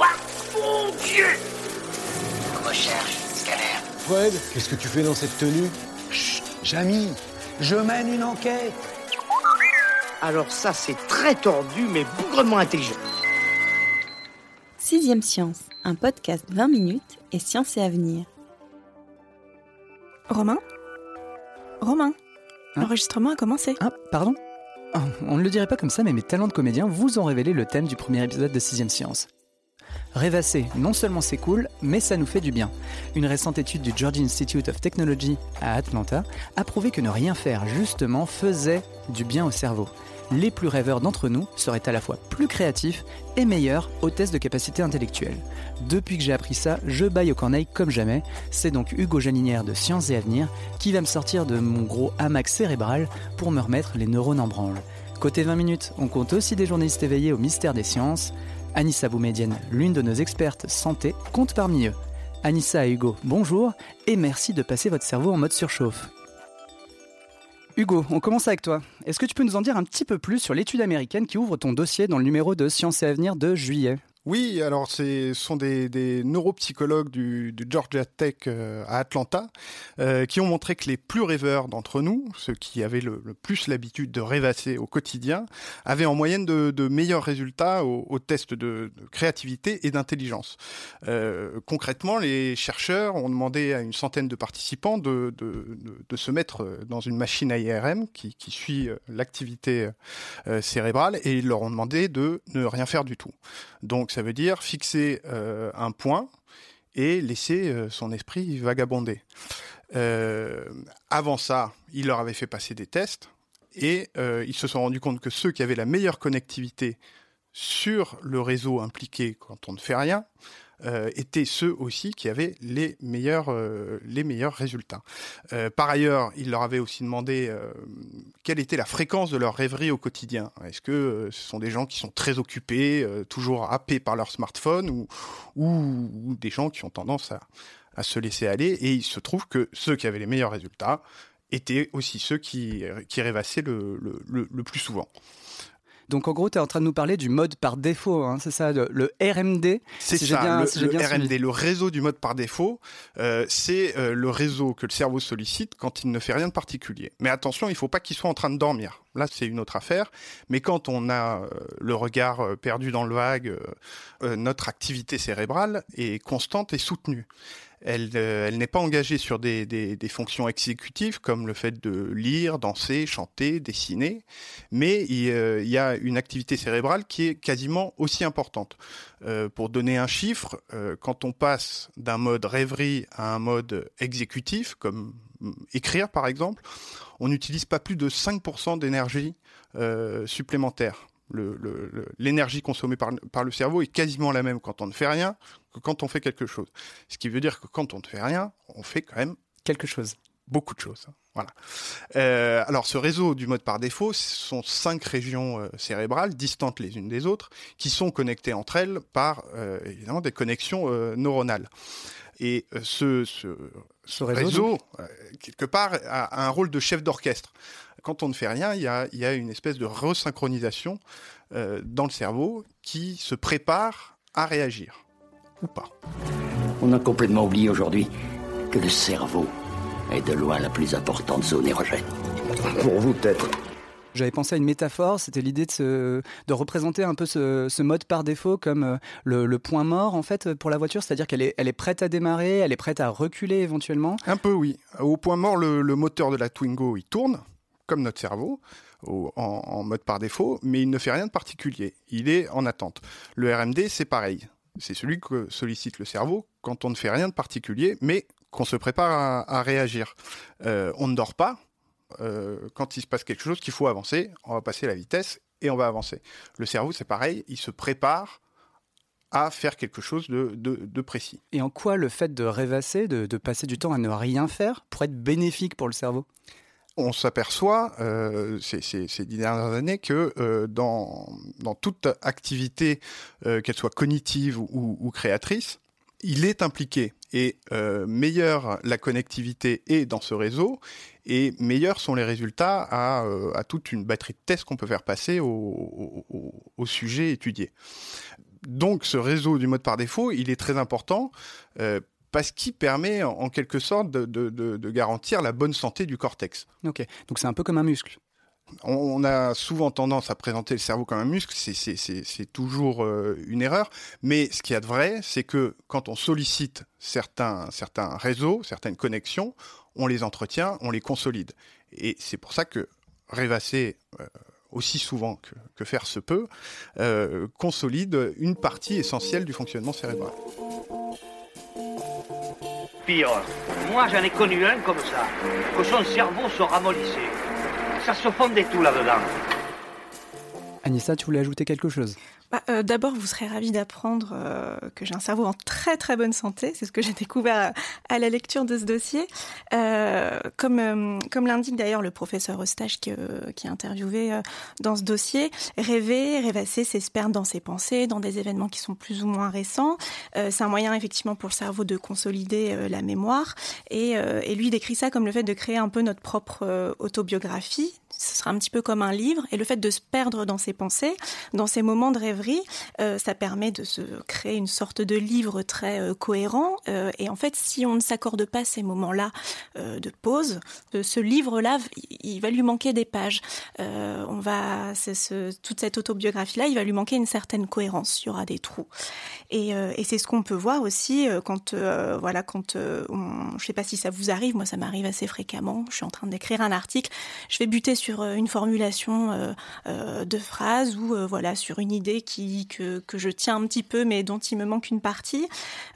Gigawatts Mon Dieu Recherche, scanner. Fred, qu'est-ce que tu fais dans cette tenue? Chut, Jamy, je mène une enquête. Alors ça, c'est très tordu, mais bougrement intelligent. Sixième Science, un podcast 20 minutes et science et avenir. Romain? Romain Hein? L'enregistrement a commencé. Ah, pardon? Oh, On ne le dirait pas comme ça, mais mes talents de comédien vous ont révélé le thème du premier épisode de Sixième Science. Rêvasser, non seulement c'est cool, mais ça nous fait du bien. Une récente étude du Georgia Institute of Technology à Atlanta a prouvé que ne rien faire, justement, faisait du bien au cerveau. Les plus rêveurs d'entre nous seraient à la fois plus créatifs et meilleurs aux tests de capacité intellectuelle. Depuis que j'ai appris ça, je baille au corneille comme jamais. C'est donc Hugo Janinière de Sciences et Avenir qui va me sortir de mon gros hamac cérébral pour me remettre les neurones en branle. Côté 20 minutes, on compte aussi des journalistes éveillés au mystère des sciences. Anissa Boumedienne, l'une de nos expertes santé, compte parmi eux. Anissa et Hugo, bonjour et merci de passer votre cerveau en mode surchauffe. Hugo, on commence avec toi. Est-ce que tu peux nous en dire un petit peu plus sur l'étude américaine qui ouvre ton dossier dans le numéro de Sciences et Avenir de juillet? Oui, alors ce sont des, neuropsychologues du, Georgia Tech euh, à Atlanta euh, qui ont montré que les plus rêveurs d'entre nous, ceux qui avaient le, plus l'habitude de rêvasser au quotidien, avaient en moyenne de, meilleurs résultats au, au test de, créativité et d'intelligence. Euh, concrètement, les chercheurs ont demandé à une centaine de participants de, se mettre dans une machine à IRM qui, suit l'activité cérébrale et ils leur ont demandé de ne rien faire du tout. Ça veut dire fixer euh, un point et laisser euh, son esprit vagabonder. Euh, avant ça, il leur avait fait passer des tests et ils se sont rendus compte que ceux qui avaient la meilleure connectivité sur le réseau impliqué quand on ne fait rien euh, étaient ceux aussi qui avaient les meilleurs, euh, résultats. Euh, par ailleurs, il leur avait aussi demandé quelle était la fréquence de leur rêverie au quotidien. Est-ce que ce sont des gens qui sont très occupés, toujours happés par leur smartphone, ou, des gens qui ont tendance à, se laisser aller Et il se trouve que ceux qui avaient les meilleurs résultats étaient aussi ceux qui, rêvassaient le plus souvent. Donc en gros, tu es en train de nous parler du mode par défaut, hein, c'est ça, le, le RMD C'est si ça, bien- le, si le bien RMD, suivi. le réseau du mode par défaut, euh, c'est euh, le réseau que le cerveau sollicite quand il ne fait rien de particulier. Mais attention, il ne faut pas qu'il soit en train de dormir. Là, c'est une autre affaire. Mais quand on a euh, le regard perdu dans le vague, notre activité cérébrale est constante et soutenue. Elle, euh, elle n'est pas engagée sur des, fonctions exécutives comme le fait de lire, danser, chanter, dessiner, mais il, euh, y a une activité cérébrale qui est quasiment aussi importante. Euh, pour donner un chiffre, quand on passe d'un mode rêverie à un mode exécutif, comme mm, écrire par exemple, on n'utilise pas plus de 5% d'énergie supplémentaire. Le- le- le- L'énergie consommée par, par le cerveau est quasiment la même quand on ne fait rien que quand on fait quelque chose. Ce qui veut dire que quand on ne fait rien, on fait quand même Quelque chose. beaucoup de choses. Voilà. Euh, alors, ce réseau du mode par défaut, ce sont cinq régions euh, cérébrales distantes les unes des autres, qui sont connectées entre elles par euh, évidemment des connexions neuronales. Et ce, ce, Ce réseau, réseau, quelque part, a, a un rôle de chef d'orchestre. Quand on ne fait rien, il y a, il y a une espèce de resynchronisation euh, dans le cerveau qui se prépare à réagir ou pas. On a complètement oublié aujourd'hui que le cerveau est de loin la plus importante zone érogène. Pour vous, peut-être. J'avais pensé à une métaphore, c'était l'idée de, se- de représenter un peu ce, ce mode par défaut comme euh, le, le point mort en fait pour la voiture, c'est-à-dire qu'elle est, elle est prête à démarrer, elle est prête à reculer éventuellement. Un peu, oui. Au point mort, le, le moteur de la Twingo, il tourne, notre cerveau, au- en, mode par défaut, mais il ne fait rien de particulier. Il est en attente. Le RMD, c'est pareil. C'est celui que sollicite le cerveau quand on ne fait rien de particulier, mais qu'on se prépare à, à réagir. Euh, on ne dort pas. Euh, quand il se passe quelque chose, qu'il faut avancer, on va passer la vitesse et on va avancer. Le cerveau, c'est pareil, il se prépare à faire quelque chose de, précis. Et en quoi le fait de rêvasser, de, passer du temps à ne rien faire, pourrait être bénéfique pour le cerveau? On s'aperçoit euh, ces, dix dernières années que euh, dans, toute activité, euh, qu'elle soit cognitive ou, créatrice, il est impliqué. Et meilleure la connectivité est dans ce réseau, et meilleurs sont les résultats à, toute une batterie de tests qu'on peut faire passer au, sujet étudié donc ce réseau du mode par défaut, il est très important parce qu'il permet en, quelque sorte de, garantir la bonne santé du cortex. Ok, donc c'est un peu comme un muscle. On, a souvent tendance à présenter le cerveau comme un muscle, c'est toujours euh, une erreur, mais ce qu'il y a de vrai, c'est que quand on sollicite certains, certains réseaux, certaines connexions, on les entretient, on les consolide. Et c'est pour ça que rêvasser euh, aussi souvent que, faire se peut, euh, consolide une partie essentielle du fonctionnement cérébral. Moi j'en ai connu un comme ça, que son cerveau se ramollissait. Ça se fondait tout là-dedans. Anissa, tu voulais ajouter quelque chose? Bah, euh, D'abord, vous serez ravi d'apprendre euh, que j'ai un cerveau en très très bonne santé. C'est ce que j'ai découvert à, la lecture de ce dossier. Euh, comme comme l'indique d'ailleurs le professeur Eustache qui, qui est interviewé dans ce dossier, rêver, rêvasser, c'est dans ses pensées, dans des événements qui sont plus ou moins récents. c'est un moyen effectivement pour le cerveau de consolider la mémoire. Et, et lui décrit ça comme le fait de créer un peu notre propre autobiographie. Ce sera un petit peu comme un livre. Et le fait de se perdre dans ses pensées, dans ces moments de rêve euh, ça permet de se créer une sorte de livre très euh, cohérent. Euh, et en fait, si on ne s'accorde pas ces moments-là de pause, ce livre-là, il va lui manquer des pages. on va, toute cette autobiographie-là, il va lui manquer une certaine cohérence. Il y aura des trous. Et, et c'est ce qu'on peut voir aussi quand, voilà, quand on, je sais pas si ça vous arrive, moi ça m'arrive assez fréquemment. Je suis en train d'écrire un article, je vais buter sur une formulation de phrase ou voilà sur une idée qui, que, que, je tiens un petit peu, mais dont il me manque une partie,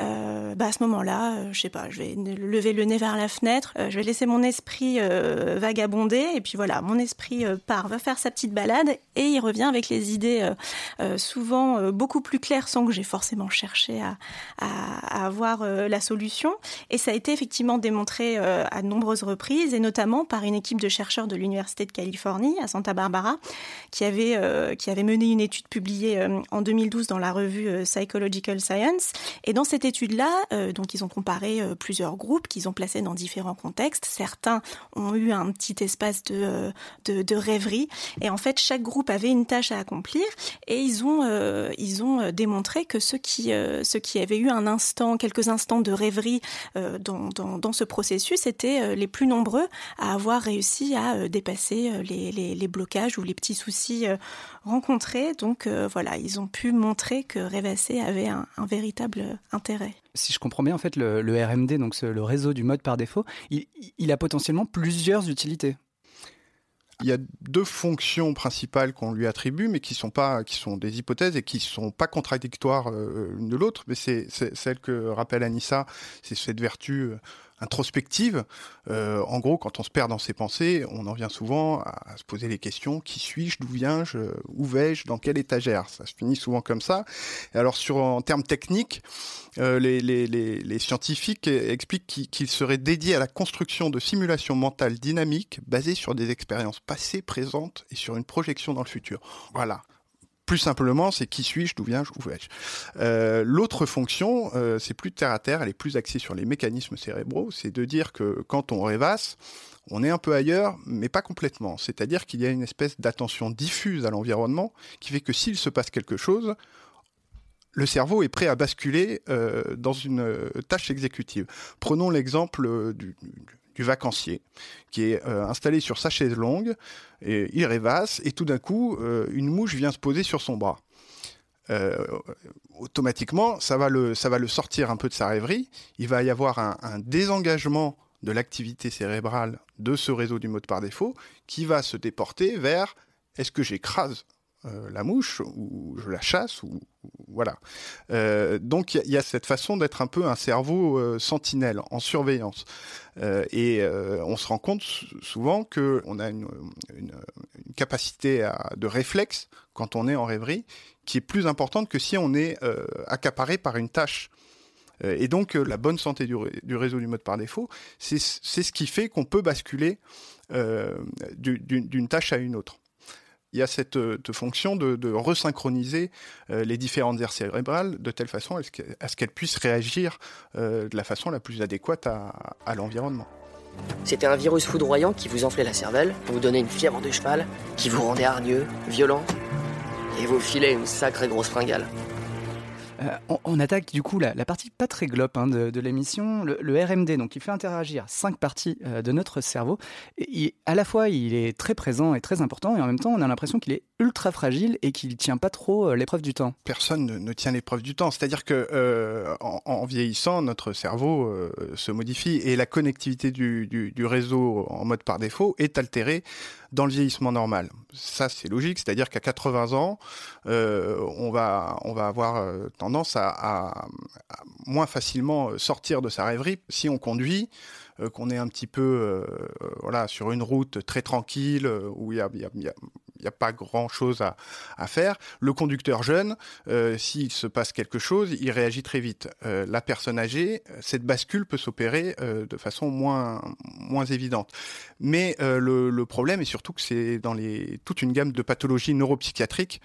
euh, bah à ce moment-là, euh, je sais pas, je vais lever le nez vers la fenêtre, euh, je vais laisser mon esprit euh, vagabonder, et puis voilà, mon esprit part, va faire sa petite balade, et il revient avec les idées souvent beaucoup plus claires, sans que j'ai forcément cherché à, à, à avoir la solution. Et ça a été effectivement démontré à de nombreuses reprises, et notamment par une équipe de chercheurs de l'Université de Californie à Santa Barbara, qui avait, qui avait mené une étude publiée euh, en 2012 dans la revue euh, Psychological Science. Et dans cette étude-là, euh, donc ils ont comparé plusieurs groupes qu'ils ont placés dans différents contextes. Certains ont eu un petit espace de, de, rêverie. Et en fait, chaque groupe avait une tâche à accomplir. Et ils ont, ils ont démontré que ceux qui, ceux qui avaient eu un instant, quelques instants de rêverie dans, dans, ce processus étaient les plus nombreux à avoir réussi à dépasser les, les, les blocages ou les petits soucis rencontrés. Donc voilà ils ont pu montrer que Rêvasser avait un, véritable intérêt. Si je comprends bien, en fait, le, RMD, donc le réseau du mode par défaut, il, a potentiellement plusieurs utilités. Il y a deux fonctions principales qu'on lui attribue, mais qui sont pas, qui sont des hypothèses et qui sont pas contradictoires euh, l'une de l'autre. Mais c'est celle que rappelle Anissa, c'est cette vertu euh, introspective. Euh, en gros, quand on se perd dans ses pensées, on en vient souvent à, se poser les questions qui suis-je, d'où viens-je, où vais-je, dans quelle étagère Ça se finit souvent comme ça. Alors, sur en termes techniques, euh, les, scientifiques expliquent qu'il serait dédié à la construction de simulations mentales dynamiques basées sur des expériences passées, présentes et sur une projection dans le futur. Voilà. Plus simplement, c'est qui suis-je, d'où viens-je, où vais-je. Euh, L'autre fonction, euh, c'est plus terre à terre, elle est plus axée sur les mécanismes cérébraux, c'est de dire que quand on rêvasse, on est un peu ailleurs, mais pas complètement. C'est-à-dire qu'il y a une espèce d'attention diffuse à l'environnement qui fait que s'il se passe quelque chose, le cerveau est prêt à basculer euh, dans une tâche exécutive. Prenons l'exemple du, vacancier qui est euh, installé sur sa chaise longue, et il rêvasse, et tout d'un coup, euh, une mouche vient se poser sur son bras. Euh, automatiquement, ça va, le, ça va le sortir un peu de sa rêverie, il va y avoir un désengagement de l'activité cérébrale de ce réseau du mode par défaut qui va se déporter vers est-ce que j'écrase euh, la mouche ou je la chasse ou, voilà. Euh, donc il y, a cette façon d'être un peu un cerveau euh, sentinelle en surveillance et on se rend compte souvent que on a une, capacité de réflexe quand on est en rêverie qui est plus importante que si on est accaparé par une tâche. Et donc la bonne santé du réseau du mode par défaut, c'est ce qui fait qu'on peut basculer d'une tâche à une autre il y a cette, euh, fonction de, resynchroniser euh, les différentes aires cérébrales de telle façon à ce qu'elles puissent réagir euh, de la façon la plus adéquate à, à l'environnement. C'était un virus foudroyant qui vous enflait la cervelle, vous donnait une fièvre de cheval, qui vous rendait hargneux, violent, et vous filait une sacrée grosse fringale. Euh, on, attaque du coup la, partie pas très globe hein, de, l'émission, le, RMD, donc il fait interagir cinq parties euh, de notre cerveau. Et, à la fois, il est très présent et très important, et en même temps, on a l'impression qu'il est ultra fragile et qu'il tient pas trop euh, l'épreuve du temps. Personne ne, tient l'épreuve du temps. C'est-à-dire que en, vieillissant, notre cerveau se modifie et la connectivité du, réseau en mode par défaut est altérée dans le vieillissement normal. Ça, c'est logique, c'est-à-dire qu'à 80 ans, euh, on, va, avoir euh, tendance à, moins facilement sortir de sa rêverie si on conduit euh, qu'on est un petit peu voilà sur une route très tranquille où il y a, n'y a pas grand-chose à, à, faire. Le conducteur jeune, euh, s'il se passe quelque chose, il réagit très vite. Euh, la personne âgée, cette bascule peut s'opérer euh, de façon moins, moins évidente. Mais le, problème est surtout que c'est dans les, toute une gamme de pathologies neuropsychiatriques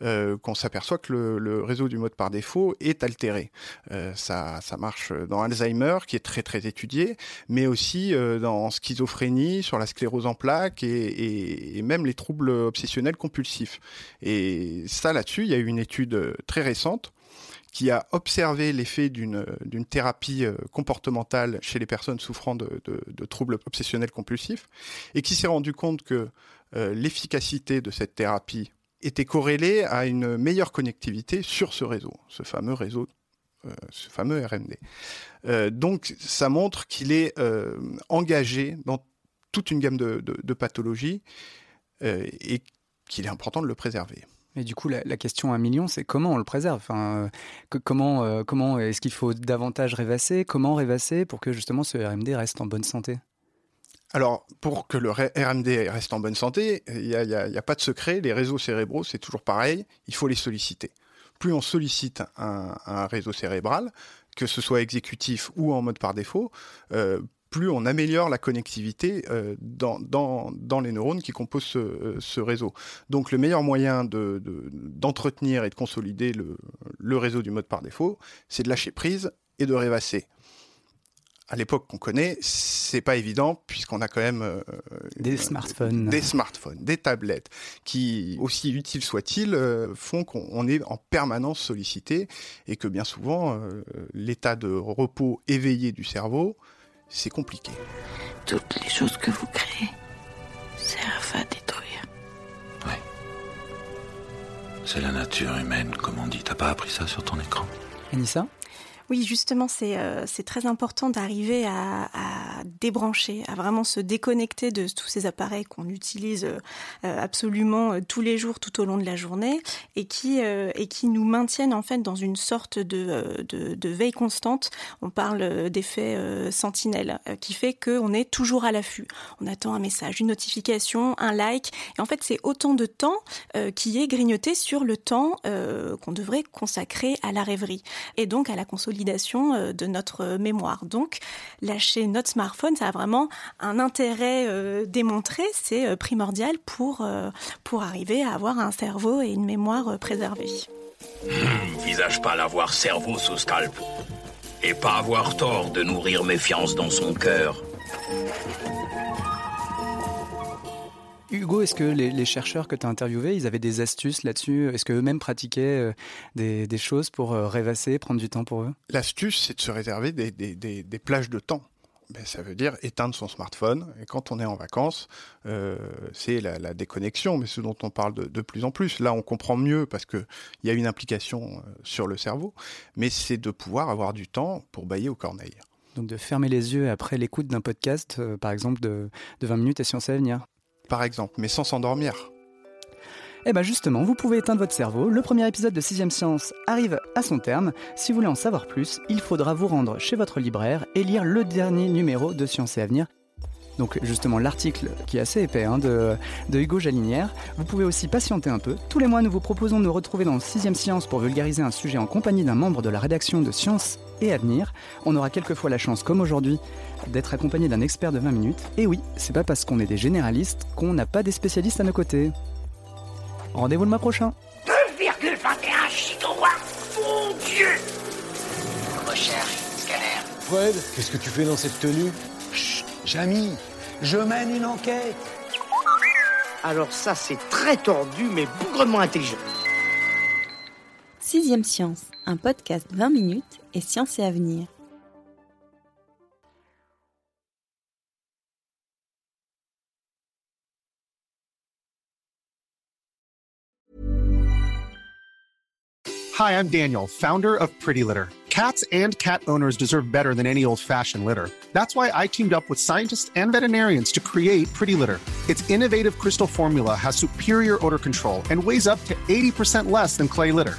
qu'on s'aperçoit que le, réseau du mode par défaut est altéré. ça, ça marche dans Alzheimer, qui est très très étudié, mais aussi dans schizophrénie, sur la sclérose en plaques et, et même les troubles obsessionnel compulsif. Et ça, là-dessus, il y a eu une étude euh, très récente qui a observé l'effet d'une thérapie euh, comportementale chez les personnes souffrant de, troubles obsessionnels compulsifs et qui s'est rendu compte que euh, l'efficacité de cette thérapie était corrélée à une meilleure connectivité sur ce réseau, ce fameux réseau, ce fameux RMD. donc ça montre qu'il est engagé dans toute une gamme de pathologies euh, et qu'il est important de le préserver. Et du coup, la, question à un million, c'est comment on le préserve? Enfin, euh, Comment, euh, comment est-ce qu'il faut davantage rêvasser? Comment rêvasser pour que justement ce RMD reste en bonne santé? Alors, pour que le RMD reste en bonne santé, il n'y a, a, pas de secret. Les réseaux cérébraux, c'est toujours pareil. Il faut les solliciter. Plus on sollicite un, un réseau cérébral, que ce soit exécutif ou en mode par défaut, euh, plus on améliore la connectivité euh, dans, dans, dans, les neurones qui composent ce, euh, ce réseau. Donc le meilleur moyen d'entretenir de, et de consolider le, le, réseau du mode par défaut, c'est de lâcher prise et de rêvasser. À l'époque qu'on connaît, c'est pas évident puisqu'on a quand même euh, des smartphones, des smartphones, des tablettes qui, aussi utiles soient-ils, font qu'on est en permanence sollicité et que bien souvent l'état de repos éveillé du cerveau c'est compliqué. Toutes les choses que vous créez servent à détruire. Oui. C'est la nature humaine, comme on dit. T'as pas appris ça sur ton écran? Anissa? Oui, justement, c'est euh, très important d'arriver à, débrancher, à vraiment se déconnecter de tous ces appareils qu'on utilise euh, absolument euh, tous les jours, tout au long de la journée, et qui, nous maintiennent en fait dans une sorte de veille constante. On parle d'effet sentinelle, qui fait qu'on est toujours à l'affût. On attend un message, une notification, un like, et en fait, c'est autant de temps qui est grignoté sur le temps qu'on devrait consacrer à la rêverie et donc à la consolidation euh, de notre mémoire. Donc, lâcher notre smartphone, ça a vraiment un intérêt euh, démontré, c'est euh, primordial pour, pour arriver à avoir un cerveau et une mémoire préservés. Hum, visage pas l'avoir cerveau sous scalp. Et pas avoir tort de nourrir méfiance dans son cœur. Hugo, est-ce que les, chercheurs que tu as interviewés, ils avaient des astuces là-dessus? Est-ce qu'eux-mêmes pratiquaient euh, des, choses pour euh, rêvasser, prendre du temps pour eux? L'astuce, c'est de se réserver des, plages de temps. Ben, ça veut dire éteindre son smartphone. Et quand on est en vacances, euh, c'est la, déconnexion, mais ce dont on parle de, plus en plus. Là, on comprend mieux parce qu'il y a une implication sur le cerveau, mais c'est de pouvoir avoir du temps pour bailler aux corneilles. Donc de fermer les yeux après l'écoute d'un podcast, par exemple de, de 20 minutes et sciences à venir par exemple, mais sans s'endormir. Eh bien justement, vous pouvez éteindre votre cerveau. Le premier épisode de 6ème Science arrive à son terme. Si vous voulez en savoir plus, il faudra vous rendre chez votre libraire et lire le dernier numéro de Science et Avenir donc justement l'article qui est assez épais hein, de, Hugo Jalinière. Vous pouvez aussi patienter un peu. Tous les mois, nous vous proposons de nous retrouver dans 6ème Science pour vulgariser un sujet en compagnie d'un membre de la rédaction de Science et Avenir. On aura quelquefois la chance, comme aujourd'hui, d'être accompagné d'un expert de 20 minutes. Et oui, c'est pas parce qu'on est des généralistes qu'on n'a pas des spécialistes à nos côtés. Rendez-vous le mois prochain. 2,21 gigawatts Mon Dieu Recherche, scanner. Fred, qu'est-ce que tu fais dans cette tenue? Jamy, je mène une enquête. Alors ça, c'est très tordu, mais bougrement intelligent. Sixième Science, un podcast 20 minutes et science et avenir. Hi, I'm Daniel, founder of Pretty Litter. Cats and cat owners deserve better than any old-fashioned litter. That's why I teamed up with scientists and veterinarians to create Pretty Litter. Its innovative crystal formula has superior odor control and weighs up to 80% less than clay litter.